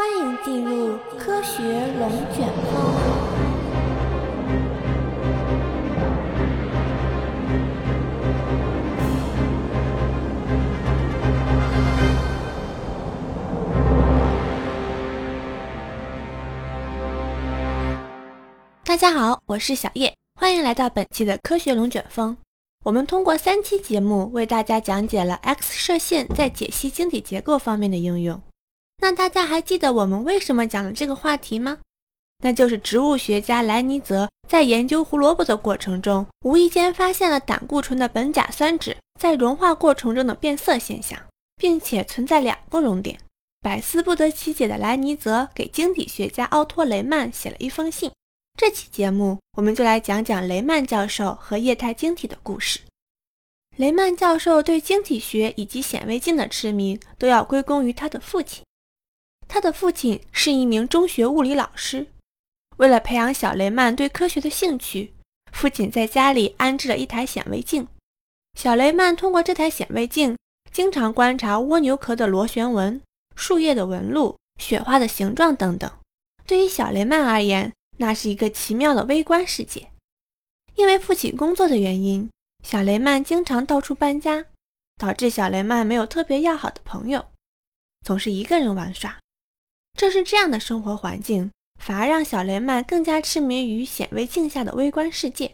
欢迎进入科学龙卷风。大家好，我是小叶，欢迎来到本期的科学龙卷风。我们通过三期节目为大家讲解了 X 射线在解析晶体结构方面的应用。那大家还记得我们为什么讲了这个话题吗？那就是植物学家莱尼泽在研究胡萝卜的过程中，无意间发现了胆固醇的苯甲酸酯在融化过程中的变色现象，并且存在两个熔点。百思不得其解的莱尼泽给晶体学家奥托·雷曼写了一封信。这期节目，我们就来讲讲雷曼教授和液态晶体的故事。雷曼教授对晶体学以及显微镜的痴迷，都要归功于他的父亲。他的父亲是一名中学物理老师。为了培养小雷曼对科学的兴趣，父亲在家里安置了一台显微镜。小雷曼通过这台显微镜，经常观察蜗牛壳的螺旋纹、树叶的纹路、雪花的形状等等。对于小雷曼而言，那是一个奇妙的微观世界。因为父亲工作的原因，小雷曼经常到处搬家，导致小雷曼没有特别要好的朋友，总是一个人玩耍。正是这样的生活环境，反而让小雷曼更加痴迷于显微镜下的微观世界。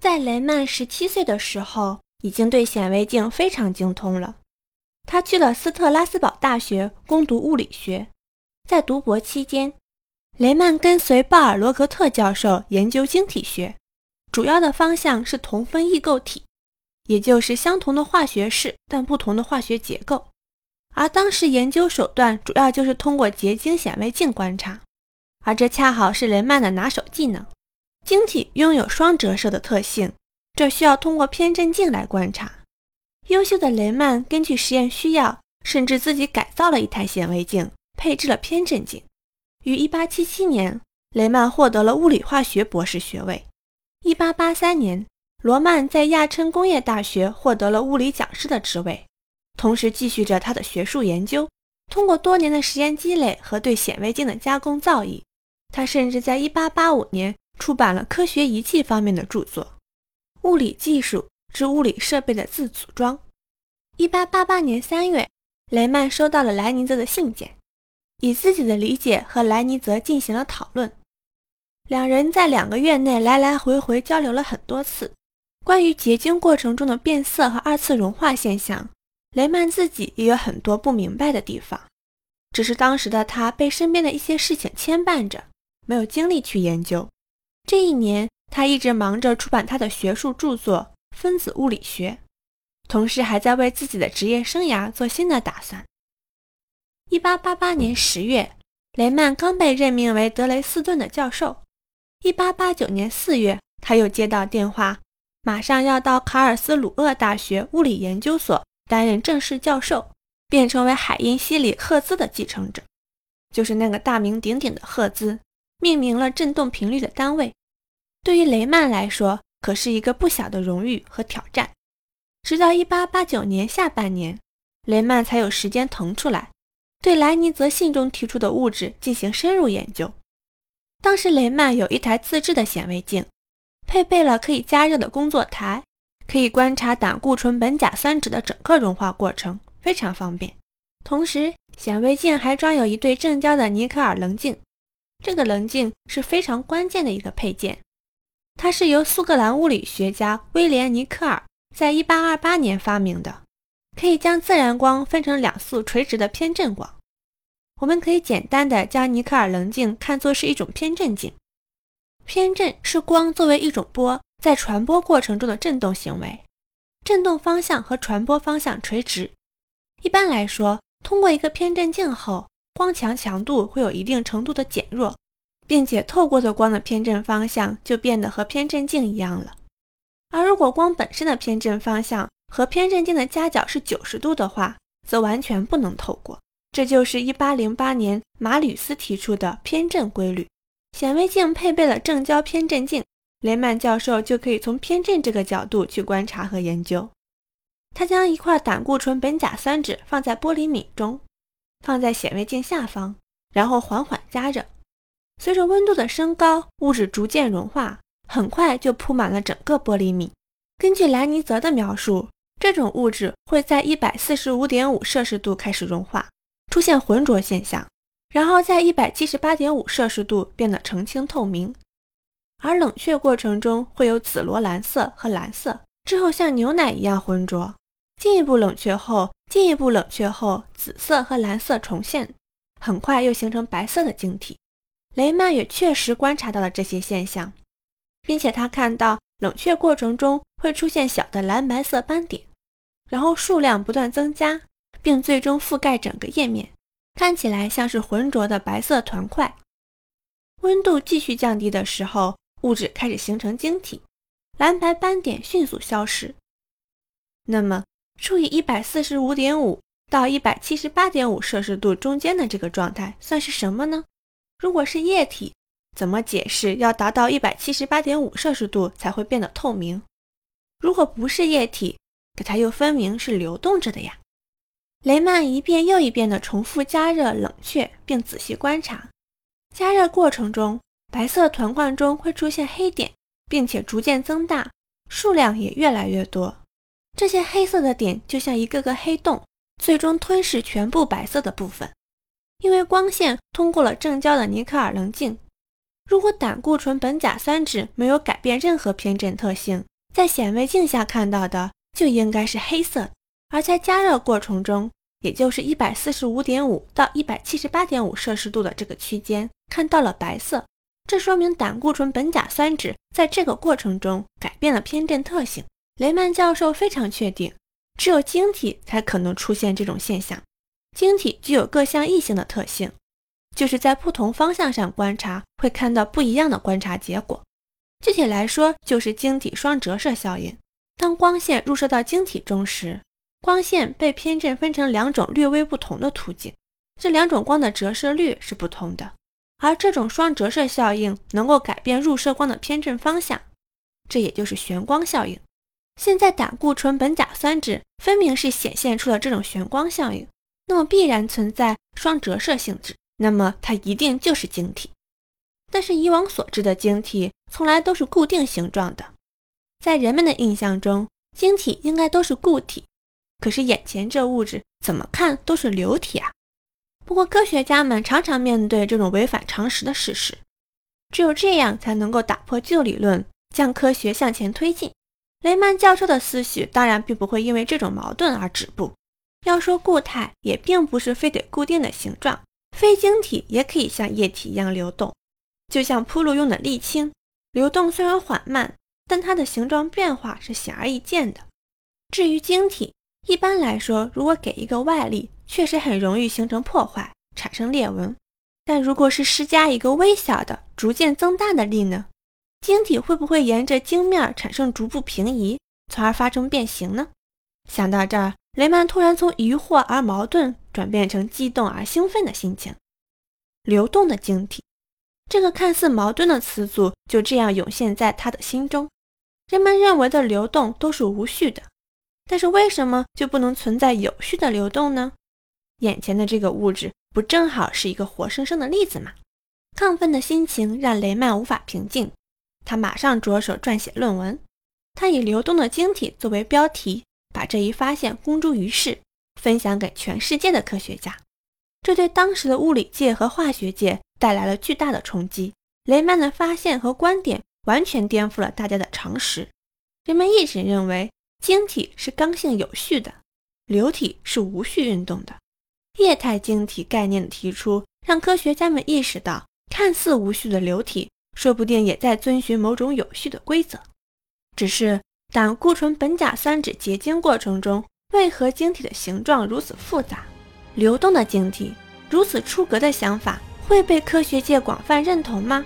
在雷曼十七岁的时候，已经对显微镜非常精通了。他去了斯特拉斯堡大学攻读物理学，在读博期间。雷曼跟随鲍尔罗格特教授研究晶体学，主要的方向是同分异构体，也就是相同的化学式但不同的化学结构。而当时研究手段主要就是通过结晶显微镜观察，而这恰好是雷曼的拿手技能。晶体拥有双折射的特性，这需要通过偏振镜来观察。优秀的雷曼根据实验需要，甚至自己改造了一台显微镜，配置了偏振镜。于1877年，雷曼获得了物理化学博士学位。1883年，罗曼在亚琛工业大学获得了物理讲师的职位，同时继续着他的学术研究。通过多年的实验积累和对显微镜的加工造诣，他甚至在1885年出版了科学仪器方面的著作《物理技术之物理设备的自组装》。1888年3月，雷曼收到了莱尼泽的信件。以自己的理解和莱尼泽进行了讨论，两人在两个月内来来回回交流了很多次。关于结晶过程中的变色和二次融化现象，雷曼自己也有很多不明白的地方，只是当时的他被身边的一些事情牵绊着，没有精力去研究。这一年，他一直忙着出版他的学术著作《分子物理学》，同时还在为自己的职业生涯做新的打算。一八八八年十月，雷曼刚被任命为德雷斯顿的教授。一八八九年四月，他又接到电话，马上要到卡尔斯鲁厄大学物理研究所担任正式教授，并成为海因希里赫兹的继承者，就是那个大名鼎鼎的赫兹，命名了振动频率的单位。对于雷曼来说，可是一个不小的荣誉和挑战。直到一八八九年下半年，雷曼才有时间腾出来。对莱尼泽信中提出的物质进行深入研究。当时雷曼有一台自制的显微镜，配备了可以加热的工作台，可以观察胆固醇苯甲酸酯的整个融化过程，非常方便。同时，显微镜还装有一对正焦的尼克尔棱镜，这个棱镜是非常关键的一个配件。它是由苏格兰物理学家威廉尼克尔在1828年发明的，可以将自然光分成两束垂直的偏振光。我们可以简单的将尼克尔棱镜看作是一种偏振镜。偏振是光作为一种波在传播过程中的振动行为，振动方向和传播方向垂直。一般来说，通过一个偏振镜后，光强强度会有一定程度的减弱，并且透过的光的偏振方向就变得和偏振镜一样了。而如果光本身的偏振方向和偏振镜的夹角是九十度的话，则完全不能透过。这就是1808年马吕斯提出的偏振规律。显微镜配备了正交偏振镜，雷曼教授就可以从偏振这个角度去观察和研究。他将一块胆固醇苯甲酸酯放在玻璃皿中，放在显微镜下方，然后缓缓加热。随着温度的升高，物质逐渐融化，很快就铺满了整个玻璃皿。根据莱尼泽的描述，这种物质会在一百四十五点五摄氏度开始融化，出现浑浊现象，然后在一百七十八点五摄氏度变得澄清透明。而冷却过程中会有紫罗兰色和蓝色，之后像牛奶一样浑浊。进一步冷却后，进一步冷却后，紫色和蓝色重现，很快又形成白色的晶体。雷曼也确实观察到了这些现象，并且他看到冷却过程中会出现小的蓝白色斑点，然后数量不断增加，并最终覆盖整个页面，看起来像是浑浊的白色团块。温度继续降低的时候，物质开始形成晶体，蓝白斑点迅速消失。那么，处于一百四十五点五到一百七十八点五摄氏度中间的这个状态算是什么呢？如果是液体，怎么解释要达到一百七十八点五摄氏度才会变得透明？如果不是液体，可它又分明是流动着的呀。雷曼一遍又一遍地重复加热、冷却，并仔细观察。加热过程中，白色团块中会出现黑点，并且逐渐增大，数量也越来越多。这些黑色的点就像一个个黑洞，最终吞噬全部白色的部分。因为光线通过了正焦的尼克尔棱镜，如果胆固醇苯甲酸酯没有改变任何偏振特性，在显微镜下看到的就应该是黑色。而在加热过程中，也就是一百四十五点五到一百七十八点五摄氏度的这个区间，看到了白色，这说明胆固醇苯甲酸酯在这个过程中改变了偏振特性。雷曼教授非常确定，只有晶体才可能出现这种现象。晶体具有各项异性的特性，就是在不同方向上观察会看到不一样的观察结果。具体来说，就是晶体双折射效应。当光线入射到晶体中时，光线被偏振分成两种略微不同的途径，这两种光的折射率是不同的。而这种双折射效应能够改变入射光的偏振方向，这也就是旋光效应。现在胆固醇苯甲酸酯分明是显现出了这种旋光效应。那么必然存在双折射性质，那么它一定就是晶体。但是以往所知的晶体从来都是固定形状的，在人们的印象中，晶体应该都是固体。可是眼前这物质怎么看都是流体啊！不过科学家们常常面对这种违反常识的事实，只有这样才能够打破旧理论，将科学向前推进。雷曼教授的思绪当然并不会因为这种矛盾而止步。要说固态，也并不是非得固定的形状，非晶体也可以像液体一样流动，就像铺路用的沥青，流动虽然缓慢，但它的形状变化是显而易见的。至于晶体，一般来说，如果给一个外力，确实很容易形成破坏，产生裂纹。但如果是施加一个微小的、逐渐增大的力呢？晶体会不会沿着晶面产生逐步平移，从而发生变形呢？想到这儿。雷曼突然从疑惑而矛盾转变成激动而兴奋的心情。流动的晶体，这个看似矛盾的词组就这样涌现在他的心中。人们认为的流动都是无序的，但是为什么就不能存在有序的流动呢？眼前的这个物质不正好是一个活生生的例子吗？亢奋的心情让雷曼无法平静，他马上着手撰写论文。他以流动的晶体作为标题。把这一发现公诸于世，分享给全世界的科学家，这对当时的物理界和化学界带来了巨大的冲击。雷曼的发现和观点完全颠覆了大家的常识。人们一直认为晶体是刚性有序的，流体是无序运动的。液态晶体概念的提出，让科学家们意识到，看似无序的流体，说不定也在遵循某种有序的规则，只是。胆固醇苯甲酸酯结晶过程中，为何晶体的形状如此复杂？流动的晶体如此出格的想法会被科学界广泛认同吗？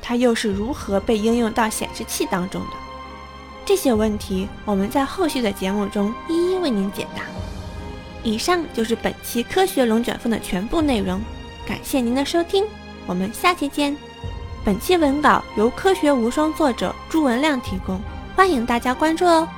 它又是如何被应用到显示器当中的？这些问题，我们在后续的节目中一一为您解答。以上就是本期科学龙卷风的全部内容，感谢您的收听，我们下期见。本期文稿由科学无双作者朱文亮提供。欢迎大家关注哦。